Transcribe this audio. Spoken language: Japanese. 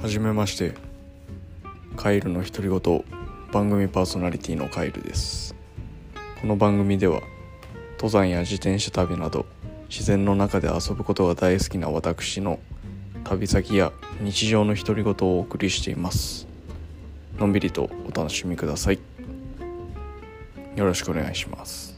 はじめまして。カイルの独り言番組パーソナリティのカイルです。この番組では登山や自転車旅など自然の中で遊ぶことが大好きな私の旅先や日常の独り言をお送りしています。のんびりとお楽しみください。よろしくお願いします。